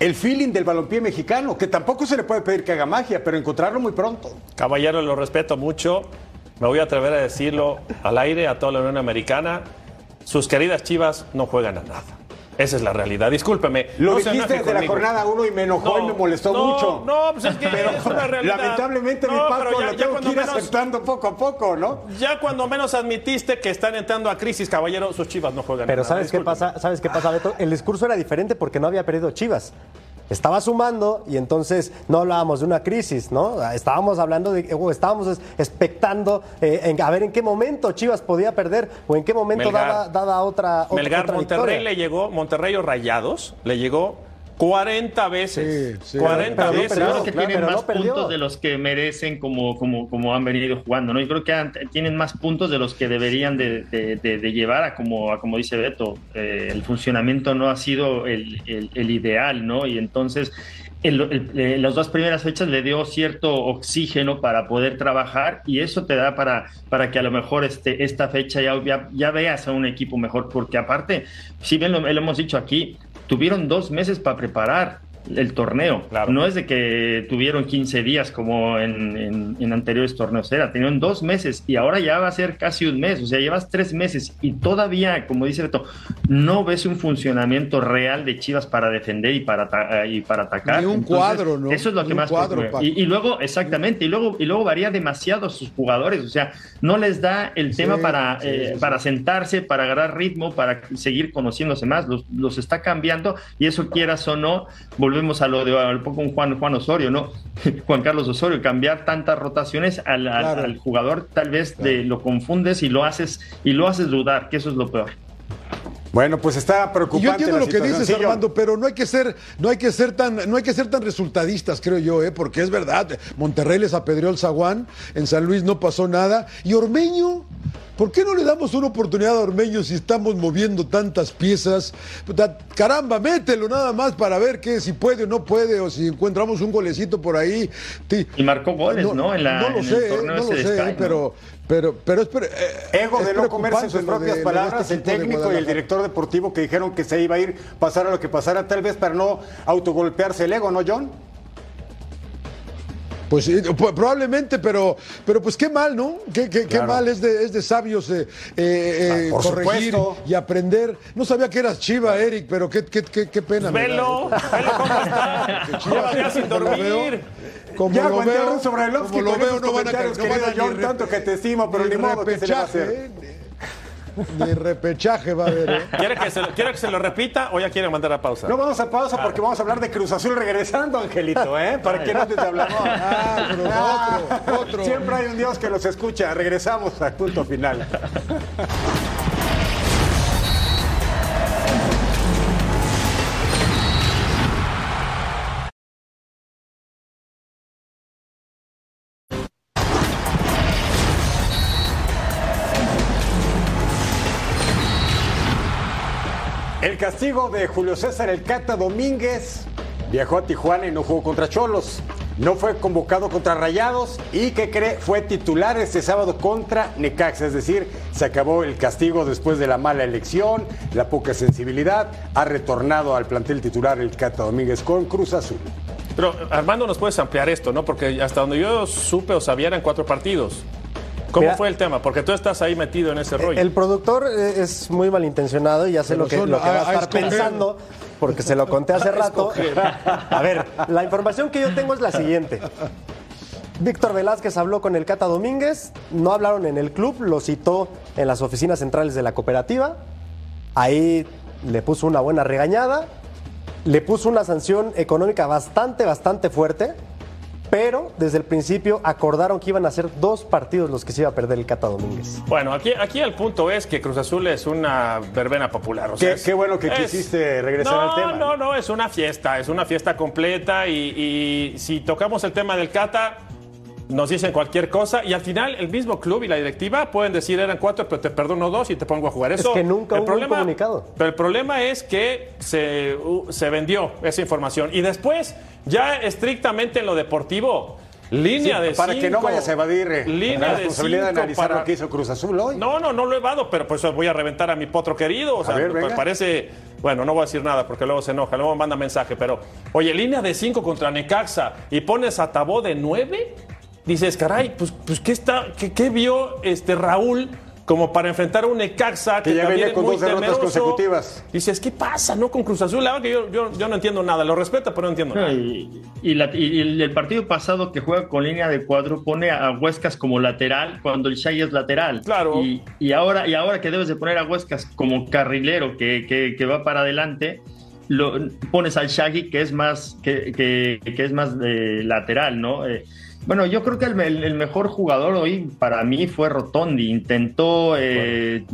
S1: el feeling del balompié mexicano, que tampoco se le puede pedir que haga magia, pero encontrarlo muy pronto.
S7: Caballero, lo respeto mucho. Me voy a atrever a decirlo al aire a toda la Unión Americana. Sus queridas chivas no juegan a nada. Esa es la realidad. Discúlpeme.
S1: Lo
S7: no
S1: dijiste desde la jornada uno y me enojó y me molestó
S7: no,
S1: mucho.
S7: No, pues es que
S1: Pero
S7: es una realidad.
S1: lamentablemente, mi
S7: No,
S1: Paco,
S7: ya-
S1: lo tengo que ir
S7: menos-
S1: aceptando poco a poco, ¿no?
S7: Ya cuando menos admitiste que están entrando a crisis, caballero, sus chivas no juegan a
S8: Pero
S7: nada.
S8: ¿sabes qué pasa? ¿Sabes qué pasa, Beto? El discurso era diferente porque no había perdido Chivas. Estaba sumando y entonces no hablábamos de una crisis, ¿no? Estábamos hablando de, o estábamos es- expectando eh, en- a ver en qué momento Chivas podía perder o en qué momento
S7: Melgar.
S8: daba, daba otra, otra,
S7: Melgar,
S8: otra
S7: Monterrey
S8: victoria.
S7: le llegó, Monterrey o Rayados, le llegó 40 veces.
S10: Sí, sí.
S7: 40
S8: Pero no
S7: veces.
S9: que
S8: claro,
S9: tienen
S8: pero
S9: más
S8: no
S9: puntos de los que merecen como, como, como han venido jugando, ¿no? Yo creo que han- tienen más puntos de los que deberían de, de- de- de llevar a como, a como dice Beto, eh, el funcionamiento no ha sido el, el- el ideal, ¿no? Y entonces el- el- eh, las dos primeras fechas le dio cierto oxígeno para poder trabajar y eso te da para, para que a lo mejor este, esta fecha ya, ya, ya veas a un equipo mejor, porque aparte, si bien lo, lo hemos dicho aquí, tuvieron dos meses para preparar el torneo.
S7: Claro.
S9: No es de que tuvieron 15 días como en, en- en anteriores torneos, era, tenían dos meses y ahora ya va a ser casi un mes, o sea, llevas tres meses y todavía, como dice Beto, no ves un funcionamiento real de Chivas para defender y para, ata- y para atacar.
S10: Ni un cuadro, ¿no?
S9: Eso es lo
S10: Ni
S9: que
S10: un
S9: más
S10: cuadro,
S9: y, y luego, exactamente, y luego, y luego varía demasiado sus jugadores, o sea, no les da el
S10: Sí,
S9: tema para,
S10: sí,
S9: eh,
S10: sí,
S9: para sentarse, para agarrar ritmo, para seguir conociéndose más, los, los está cambiando y eso quieras o no, volvemos a lo de al poco un Juan, Juan Osorio, ¿no? Juan Carlos Osorio, cambiar tantas rotaciones al, al-
S10: Claro.
S9: al jugador tal vez de, lo confundes y lo haces y lo haces dudar, que eso es lo peor.
S1: Bueno, pues está preocupante.
S10: yo entiendo
S1: la
S10: lo que dices,
S1: Sí.
S10: Armando, pero no hay que ser, no hay que ser tan, no hay que ser tan resultadistas, creo yo, ¿eh? porque es verdad. Monterrey les apedreó el zaguán, en San Luis no pasó nada. Y Ormeño, ¿por qué no le damos una oportunidad a Ormeño si estamos moviendo tantas piezas? Caramba, mételo nada más para ver qué, si puede o no puede, o si encontramos un golecito por ahí.
S9: Y marcó goles, ¿no? En la-
S10: no lo
S9: en el
S10: sé, ¿eh?
S9: torneo
S10: no lo sé,
S9: Sky,
S10: ¿eh?
S9: ¿no?
S10: pero, pero, pero es, pre- eh,
S1: Ego
S10: es
S1: de no comerse sus
S10: de-
S1: propias
S10: de
S1: palabras,
S10: este
S1: el técnico y el director deportivo que dijeron que se iba a ir, pasara lo que pasara, tal vez para no autogolpearse el ego, ¿no, John?
S10: Pues sí, probablemente, pero, pero pues qué mal, ¿no? Qué, qué- qué mal es de, es de sabios eh, eh,
S1: Ah,
S10: corregir
S1: supuesto.
S10: y aprender. No sabía que eras chiva, Eric, pero qué, qué, qué, qué pena.
S7: Velo, velo cómo está. Lleva dormir.
S10: Como
S1: ya
S10: lo veo,
S1: sobre el
S10: como lo veo, no van a caer,
S1: comentarios,
S10: no van
S1: querido
S10: a
S1: John, tanto que te estimo, pero
S10: ni
S1: ni modo, ¿qué se le va a hacer?
S10: repechaje. Ni repechaje va a haber, ¿eh?
S7: ¿Quiere que, se, lo- quiere que se lo repita o ya quiere mandar a pausa?
S1: No vamos a pausa porque vamos a hablar de Cruz Azul regresando, Angelito, ¿eh? Para que no te hablamos.
S10: Ah, pero otro, otro.
S1: Siempre hay un Dios que los escucha. Regresamos al punto final. El castigo de Julio César El Cata Domínguez viajó a Tijuana y no jugó contra Cholos. No fue convocado contra Rayados y que cree fue titular este sábado contra Necaxa. Es decir, se acabó el castigo después de la mala elección, la poca sensibilidad. Ha retornado al plantel titular el Cata Domínguez con Cruz Azul.
S7: Pero Armando, nos puedes ampliar esto, ¿no? Porque hasta donde yo supe o sabía eran cuatro partidos. ¿Cómo
S8: Mira,
S7: fue el tema? Porque tú estás ahí metido en ese rollo.
S8: El productor eh, es muy malintencionado y ya sé lo que, lo que va
S10: a-
S8: estar pensando, porque se lo conté hace rato. A ver, la información que yo tengo es la siguiente. Víctor Velázquez habló con el Cata Domínguez, no hablaron en el club, lo citó en las oficinas centrales de la cooperativa. Ahí le puso una buena regañada, le puso una sanción económica bastante, bastante fuerte, pero desde el principio acordaron que iban a ser dos partidos los que se iba a perder el Cata Domínguez.
S7: Bueno, aquí, aquí el punto es que Cruz Azul es una verbena popular. o sea,
S1: Qué-
S7: es-
S1: qué bueno que quisiste regresar
S7: no,
S1: al tema.
S7: No, no, es una fiesta, es una fiesta completa y, y si tocamos el tema del Cata, nos dicen cualquier cosa y al final el mismo club y la directiva pueden decir eran cuatro, pero te perdono dos y te pongo a jugar.
S8: Es
S7: Eso,
S8: que nunca
S7: el
S8: hubo un comunicado.
S7: Pero el problema es que se, uh, se vendió esa información y después, ya estrictamente en lo deportivo, línea
S1: Sí,
S7: de
S1: para que no vayas a evadir eh,
S7: línea
S1: la
S7: de
S1: responsabilidad de
S7: cinco
S1: analizar
S7: para-
S1: lo que hizo Cruz Azul hoy.
S7: no, no, no lo he evado, pero pues voy a reventar a mi potro querido. O sea,
S1: ver,
S7: me
S1: venga.
S7: parece. Bueno, no voy a decir nada porque luego se enoja, luego me manda mensaje, pero oye, línea de 5 contra Necaxa y pones a Tabó de 9, dices, caray, pues, pues ¿qué, está, qué, qué vio este Raúl como para enfrentar a un Necaxa que,
S1: Que ya
S7: también
S1: venía con dos derrotas
S7: temeroso?
S1: consecutivas.
S7: Dices, ¿qué pasa, no, con Cruz Azul? La verdad que yo, yo, yo no entiendo nada, lo respeto, pero no entiendo
S9: No,
S7: nada.
S9: y, y la- y el, el partido pasado que juega con línea de cuadro pone a Huescas como lateral cuando el Shaggy es lateral.
S7: Claro.
S9: Y, y ahora, y ahora que debes de poner a Huescas como carrilero que, que- que va para adelante, lo, pones al Shaggy que es más, que, que- que es más eh, lateral, ¿no? Eh, bueno, yo creo que el, el- el mejor jugador hoy para mí fue Rotondi. Intentó, eh,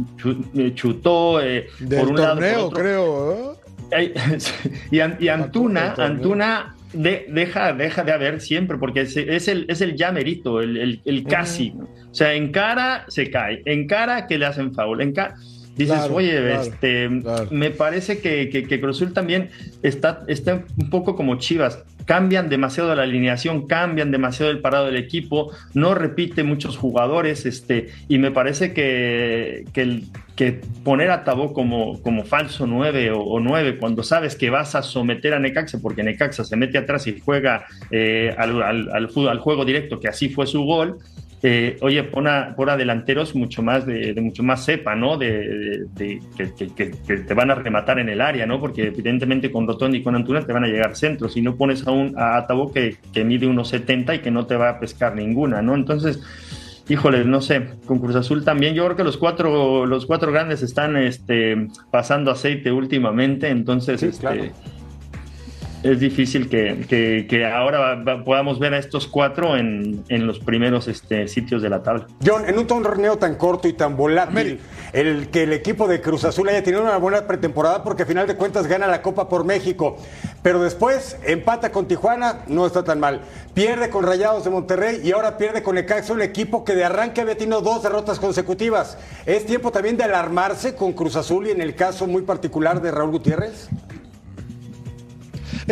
S9: eh, chutó eh,
S10: Del
S9: por un lado. por
S10: torneo,
S9: otro.
S10: creo. ¿eh?
S9: Y, y Antuna. Antuna de- deja, deja de haber siempre, porque es, es el, es el ya merito, el, el- el casi. O sea, en cara se cae, en cara que le hacen foul, en cara. Dices,
S10: Claro,
S9: oye,
S10: claro,
S9: este,
S10: claro.
S9: me parece que, que, que Cruz Azul también está, está un poco como Chivas. Cambian demasiado la alineación, cambian demasiado el parado del equipo, no repite muchos jugadores, este, y me parece que, que, el- que poner a Tabó como, como falso 9 o, o 9 cuando sabes que vas a someter a Necaxa, porque Necaxa se mete atrás y juega eh, al, al- al fútbol- al juego directo, que así fue su gol, eh, oye, pon a, pon a delanteros mucho más de, de mucho más cepa, ¿no? De, de- de- que, que- que- que te van a rematar en el área, ¿no? Porque evidentemente con Rotondi y con Antuna te van a llegar centros. Y no pones a un a que, que mide unos 70 y que no te va a pescar ninguna, ¿no? Entonces, híjole, no sé, con Cruz Azul también. Yo creo que los cuatro, los cuatro grandes están este, pasando aceite últimamente. Entonces,
S1: Sí,
S9: este,
S1: claro.
S9: Es difícil que, que- que ahora va- podamos ver a estos cuatro en, en los primeros este, sitios de la tabla.
S1: John, en un torneo tan corto y tan volátil, el que el equipo de Cruz Azul haya tenido una buena pretemporada porque a final de cuentas gana la Copa por México, pero después empata con Tijuana, no está tan mal. Pierde con Rayados de Monterrey y ahora pierde con Necaxa, un equipo que de arranque había tenido dos derrotas consecutivas. ¿Es tiempo también de alarmarse con Cruz Azul y en el caso muy particular de Raúl Gutiérrez?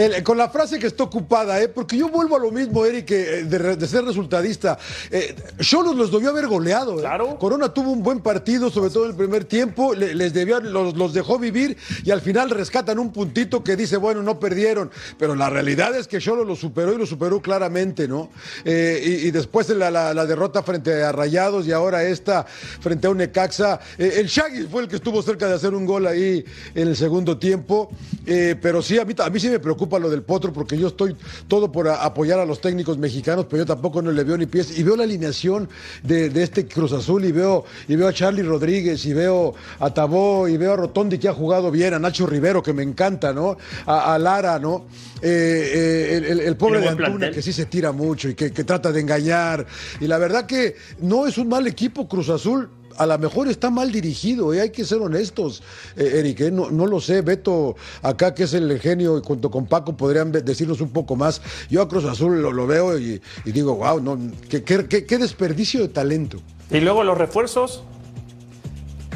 S10: El- con la frase que está ocupada, ¿eh? porque yo vuelvo a lo mismo, Eric, eh, de, ser resultadista. Eh, Cholos los debió haber goleado. ¿eh?
S7: Claro.
S10: Corona tuvo un buen partido, sobre todo en el primer tiempo, le- les debió, los, los dejó vivir y al final rescatan un puntito que dice, bueno, no perdieron, pero la realidad es que Cholos lo superó y lo superó claramente, ¿no? Eh, y, y después la, la- la derrota frente a Rayados y ahora esta frente a un Necaxa. El Shaggy fue el que estuvo cerca de hacer un gol ahí en el segundo tiempo, pero sí, a mí, a mí sí me preocupa lo del Potro porque yo estoy todo por a- apoyar a los técnicos mexicanos, pero yo tampoco no le veo ni pies. Y veo la alineación de, de este Cruz Azul y veo, y veo a Charlie Rodríguez y veo a Tabó y veo a Rotondi que ha jugado bien, a Nacho Rivero que me encanta, ¿no? A, a Lara, ¿no? Eh, eh, el, el- el pobre de Antuna
S9: plantel.
S10: que sí se tira mucho y que, que trata de engañar. Y la verdad que no es un mal equipo Cruz Azul. A lo mejor está mal dirigido, ¿eh? hay que ser honestos, eh, Eric. ¿eh? No, no lo sé, Beto, acá que es el genio, y junto con Paco podrían decirnos un poco más. Yo a Cruz Azul lo, veo y, y digo, wow, no, qué desperdicio de talento.
S7: Y luego los refuerzos.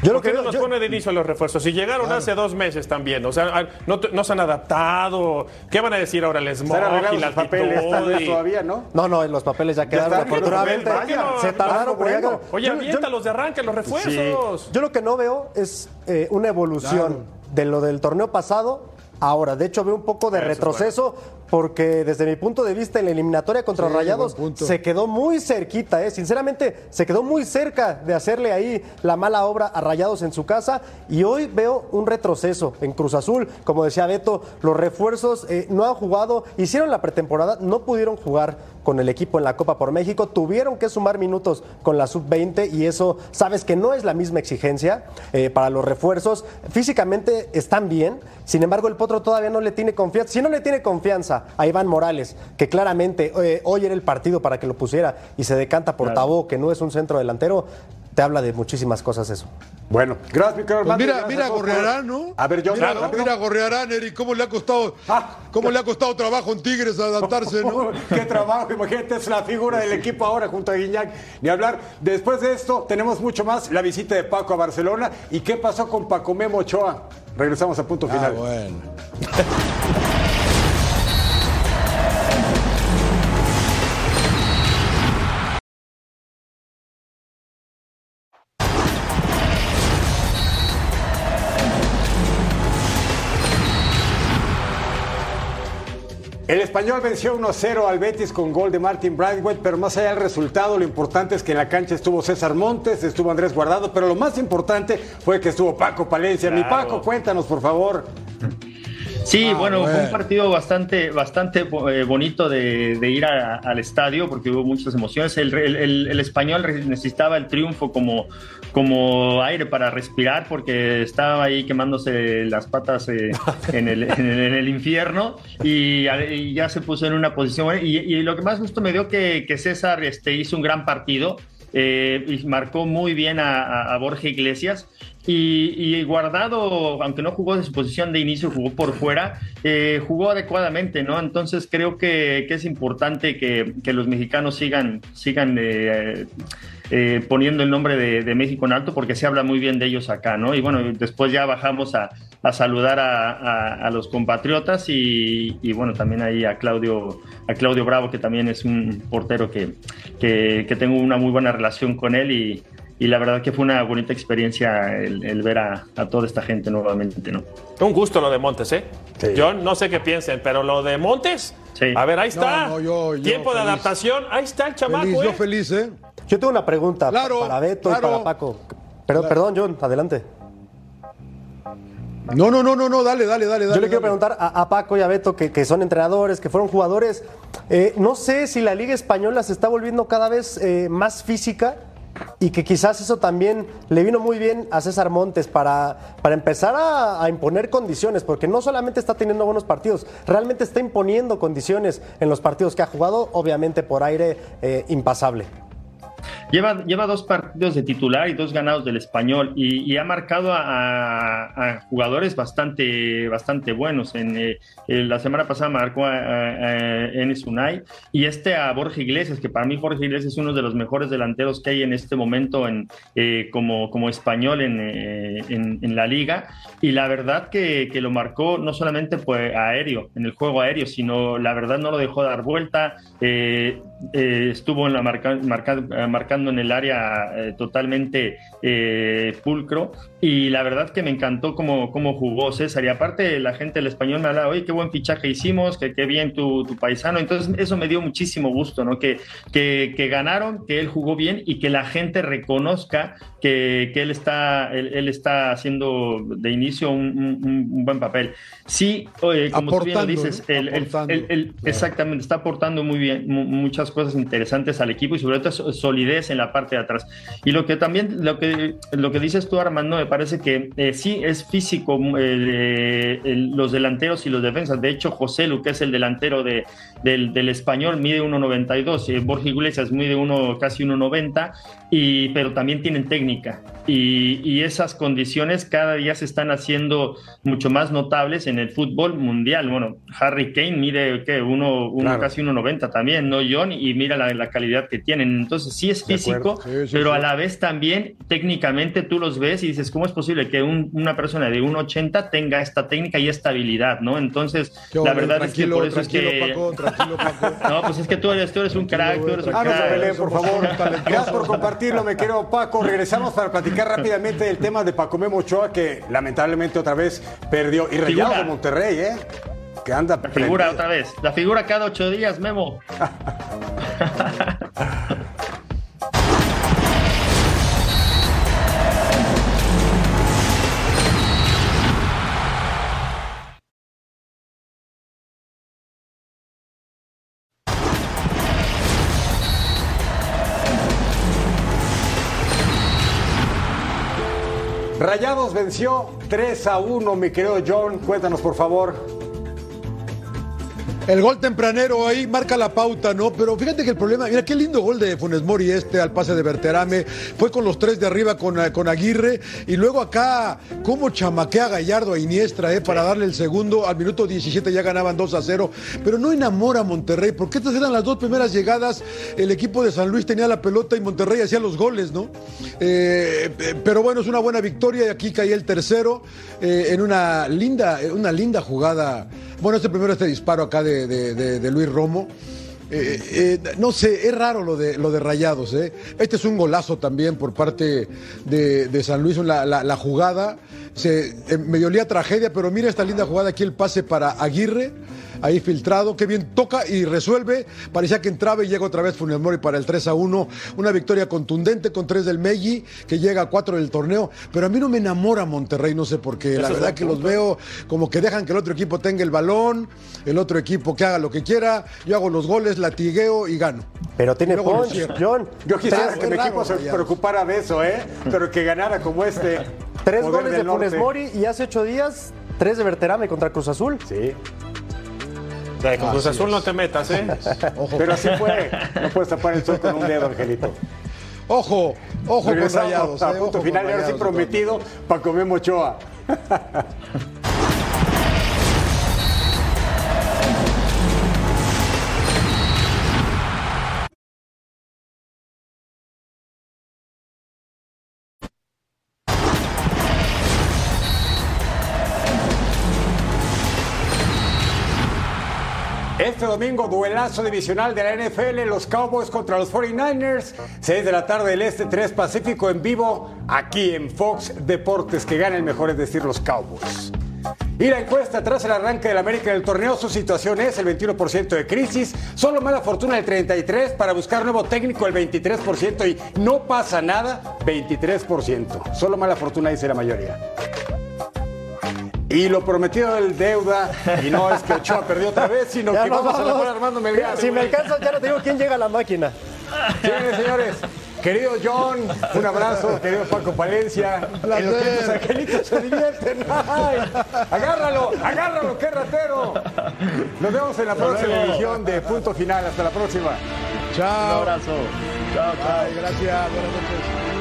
S7: Yo
S8: lo
S7: ¿Por qué
S8: que
S7: no
S8: veo-
S7: nos
S8: yo-
S7: pone de inicio los refuerzos? Si llegaron hace dos meses también, o sea, no, no se han adaptado. ¿Qué van a decir ahora? El smog
S1: arreglados
S7: y la
S1: sus papeles,
S7: y-
S1: todavía, ¿no?
S8: No, no, los papeles ya quedaron. afortunadamente se tardaron,
S1: bueno.
S7: Oye,
S8: Yo-
S7: aviéntalos de arranque los refuerzos.
S8: Sí. Yo lo que no veo es eh, una evolución de lo del torneo pasado. Ahora, de hecho, veo un poco de
S7: Eso,
S8: retroceso porque desde mi punto de vista en la eliminatoria contra
S10: Sí,
S8: Rayados se quedó muy cerquita, ¿eh? sinceramente se quedó muy cerca de hacerle ahí la mala obra a Rayados en su casa y hoy veo un retroceso en Cruz Azul, como decía Beto, los refuerzos eh, no han jugado, hicieron la pretemporada, no pudieron jugar con el equipo en la Copa por México, tuvieron que sumar minutos con la sub-20 y eso sabes que no es la misma exigencia eh, para los refuerzos. Físicamente están bien, sin embargo el Potro todavía no le tiene confianza. Si no le tiene confianza a Iván Morales, que claramente eh, hoy era el partido para que lo pusiera y se decanta por
S9: Claro.
S8: Tabó, que no es un centro delantero, te habla de muchísimas cosas eso.
S1: Bueno, gracias, mi querido
S10: Pues mira,
S1: gracias
S10: mira
S1: a
S10: Gorrearán, ¿no?
S1: A ver, yo
S10: mira, mira Gorrearán, Eric, cómo le ha costado,
S1: Ah.
S10: cómo le ha costado trabajo en Tigres adaptarse, ¿no?
S1: Qué trabajo, imagínate, es la figura del equipo ahora junto a Guiñac. Ni hablar. Después de esto, tenemos mucho más. La visita de Paco a Barcelona. ¿Y qué pasó con Paco Memo Ochoa? Regresamos a punto
S10: Ah,
S1: final.
S10: bueno.
S1: español venció 1-0 al Betis con gol de Martin Braithwaite, pero más allá del resultado, lo importante es que en la cancha estuvo César Montes, estuvo Andrés Guardado, pero lo más importante fue que estuvo Paco Palencia. Mi. Paco, cuéntanos, por favor.
S9: Sí,
S10: Ah,
S9: bueno, fue un partido bastante, bastante eh, bonito de, de ir a- al estadio porque hubo muchas emociones. El, el- el- el español necesitaba el triunfo como, como aire para respirar porque estaba ahí quemándose las patas eh, en, el, en el- en el infierno y, y ya se puso en una posición. Y, y lo que más gusto me dio que, que César este, hizo un gran partido. Eh, y marcó muy bien a, Borja Iglesias. Y, Guardado, aunque no jugó de su posición de inicio, jugó por fuera, eh, jugó adecuadamente, ¿no? Entonces creo que, es importante que, que los mexicanos sigan, sigan eh, eh, poniendo el nombre de, de México en alto porque se habla muy bien de ellos acá, ¿no? Y bueno, después ya bajamos a, a saludar a, a- a los compatriotas y, y, bueno, también ahí a Claudio, a Claudio Bravo, que también es un portero que, que, que tengo una muy buena relación con él y, y la verdad que fue una bonita experiencia el, el ver a, a toda esta gente nuevamente, ¿no?
S7: Un gusto lo de Montes, ¿eh?
S1: Sí.
S7: Yo no sé qué piensen, pero lo de Montes,
S9: Sí.
S7: a ver, ahí está.
S10: No, no, yo- yo
S7: Tiempo de adaptación, ahí está el chamaco,
S10: Feliz,
S7: ¿eh?
S10: yo feliz, ¿eh?
S8: Yo tengo una pregunta
S10: Claro,
S8: para Beto
S10: claro.
S8: y para Paco. Pero,
S10: Claro.
S8: Perdón, John, adelante.
S10: No, no, no, no, no, dale, dale, dale.
S8: Yo
S10: dale,
S8: le quiero
S10: dale.
S8: preguntar a, a Paco y a Beto, que, que son entrenadores, que fueron jugadores. eh, no sé si la Liga Española se está volviendo cada vez eh, más física y que quizás eso también le vino muy bien a César Montes para, para empezar a, a imponer condiciones, porque no solamente está teniendo buenos partidos, realmente está imponiendo condiciones en los partidos que ha jugado, obviamente por aire eh, impasable.
S9: Lleva, lleva dos partidos de titular y dos ganados del español y, y ha marcado a, a- a jugadores bastante, bastante buenos. En, eh, eh, la semana pasada marcó a, a- Enes Unai y este a Borja Iglesias, que para mí Borja Iglesias es uno de los mejores delanteros que hay en este momento en, eh, como, como español en, eh, en- en la liga. Y la verdad que, que lo marcó no solamente pues, aéreo, en el juego aéreo, sino la verdad no lo dejó dar vuelta. eh, eh, estuvo en la marca, marca- eh, marcando en el área eh, totalmente eh, pulcro y la verdad que me encantó cómo, cómo jugó César y aparte la gente del español me hablaba, oye, qué buen fichaje hicimos, que qué bien tu, tu paisano, entonces eso me dio muchísimo gusto, ¿no? Que, que, que ganaron, que él jugó bien y que la gente reconozca que, que él, está, él, él está haciendo de inicio un, un- un buen papel. Sí, como tú bien lo dices, el- el- el-
S10: Claro.
S9: exactamente, está aportando muy bien mu- muchas cosas interesantes al equipo y sobre todo so- solidez en la parte de atrás. Y lo que también, lo que, lo que dices tú, Armando, me parece que eh, sí es físico mm, eh, el- los delanteros y los defensas. De hecho, José Lu, que es el delantero de, del, del español, mide 1.92, eh, Borja Iglesias mide uno, casi 1.90, y, pero también tienen técnica. y, y, esas condiciones cada día se están haciendo mucho más notables en el fútbol mundial. Bueno, Harry Kane mide que uno, uno claro. casi 1.90 también, ¿no, John? Y mira la, la, calidad que tienen. Entonces sí es físico, sí, sí, pero sí. a la vez también técnicamente tú los ves y dices, ¿cómo es posible que un, una persona de 1.80 tenga esta técnica y esta habilidad, ¿no? Entonces, la verdad es que por eso es que...
S10: Paco, tranquilo, Paco.
S9: No, pues es que tú eres, tú eres un crack, tú eres un
S1: Ah, no. Belén, por favor. Gracias por compartirlo, me quiero Paco. Regresamos para platicar rápidamente del tema de Paco Memo Ochoa, que lamentablemente otra vez perdió. Y Rayado Monterrey, ¿eh? Que anda
S9: La figura otra vez. La figura cada ocho días, Memo.
S1: Rayados venció 3 a 1, mi querido John. Cuéntanos, por favor.
S10: El gol tempranero ahí marca la pauta, ¿no? Pero fíjate que el problema, mira qué lindo gol de Funes Mori este al pase de Berterame, fue con los tres de arriba con, eh, con Aguirre y luego acá, cómo chamaquea Gallardo a Iniestra, ¿eh? Para darle el segundo, al minuto 17 ya ganaban 2 a 0, pero no enamora a Monterrey, porque estas eran las dos primeras llegadas, el equipo de San Luis tenía la pelota y Monterrey hacía los goles, ¿no? Eh, eh, pero bueno, es una buena victoria y aquí caía el tercero en una linda, una linda jugada. Bueno, este primero, este disparo acá de, de- Luis Romo. Eh, eh, no sé, es raro lo de, lo de Rayados. ¿eh? Este es un golazo también por parte de, de San Luis, la, la- la jugada. Se, eh, me olía tragedia, pero mira esta linda jugada aquí, el pase para Aguirre, ahí filtrado, que bien toca y resuelve. Parecía que entraba y llega otra vez Funes Mori para el 3 a 1. Una victoria contundente con 3 del Meggi, que llega a 4 del torneo. Pero a mí no me enamora Monterrey, no sé por qué. La verdad que los veo como que dejan que el otro equipo tenga el balón, el otro equipo que haga lo que quiera. Yo hago los goles, latigueo y gano.
S8: Pero tiene punch. John.
S1: Yo quisiera
S8: Tres-
S1: que mi
S10: raro,
S1: equipo se preocupara de eso, ¿eh? Pero que ganara como este.
S8: Tres goles de Funes. Mori y hace ocho días, tres de Berterame contra Cruz Azul.
S1: Sí,
S7: Con Cruz Azul no te metas, ¿eh?
S10: Ojo,
S1: pero así fue. No puedes tapar el sol con un dedo, Angelito.
S10: ojo, ojo con
S1: Regresamos
S10: Rayados.
S1: a
S10: eh,
S1: punto
S10: ojo con
S1: final, ahora sí prometido, Paco Memo Ochoa. domingo, duelazo divisional de la NFL, los Cowboys contra los 49ers, 6 de la tarde del Este, 3 Pacífico en vivo, aquí en Fox Deportes, que gana el mejor, es decir, los Cowboys. Y la encuesta tras el arranque del América en el torneo, su situación es el 21% de crisis, solo mala fortuna el 33%, para buscar nuevo técnico el 23% y no pasa nada, 23%. Solo mala fortuna dice la mayoría. Y lo prometido del deuda, y no es que Ochoa perdió otra vez, sino
S8: Ya
S1: que vamos a la Armando Melgar.
S8: Si me alcanzas, ya no te digo quién llega a la máquina.
S1: Señores, señores, querido John, un abrazo, querido Paco Palencia.
S10: placer.
S1: En lo que angelitos se divierten. Ay, agárralo, agárralo, qué ratero. Nos vemos en la próxima edición de Punto Final. Hasta la próxima.
S10: Chao.
S9: Un abrazo. Chao, chao.
S10: Ay, gracias. Buenas noches.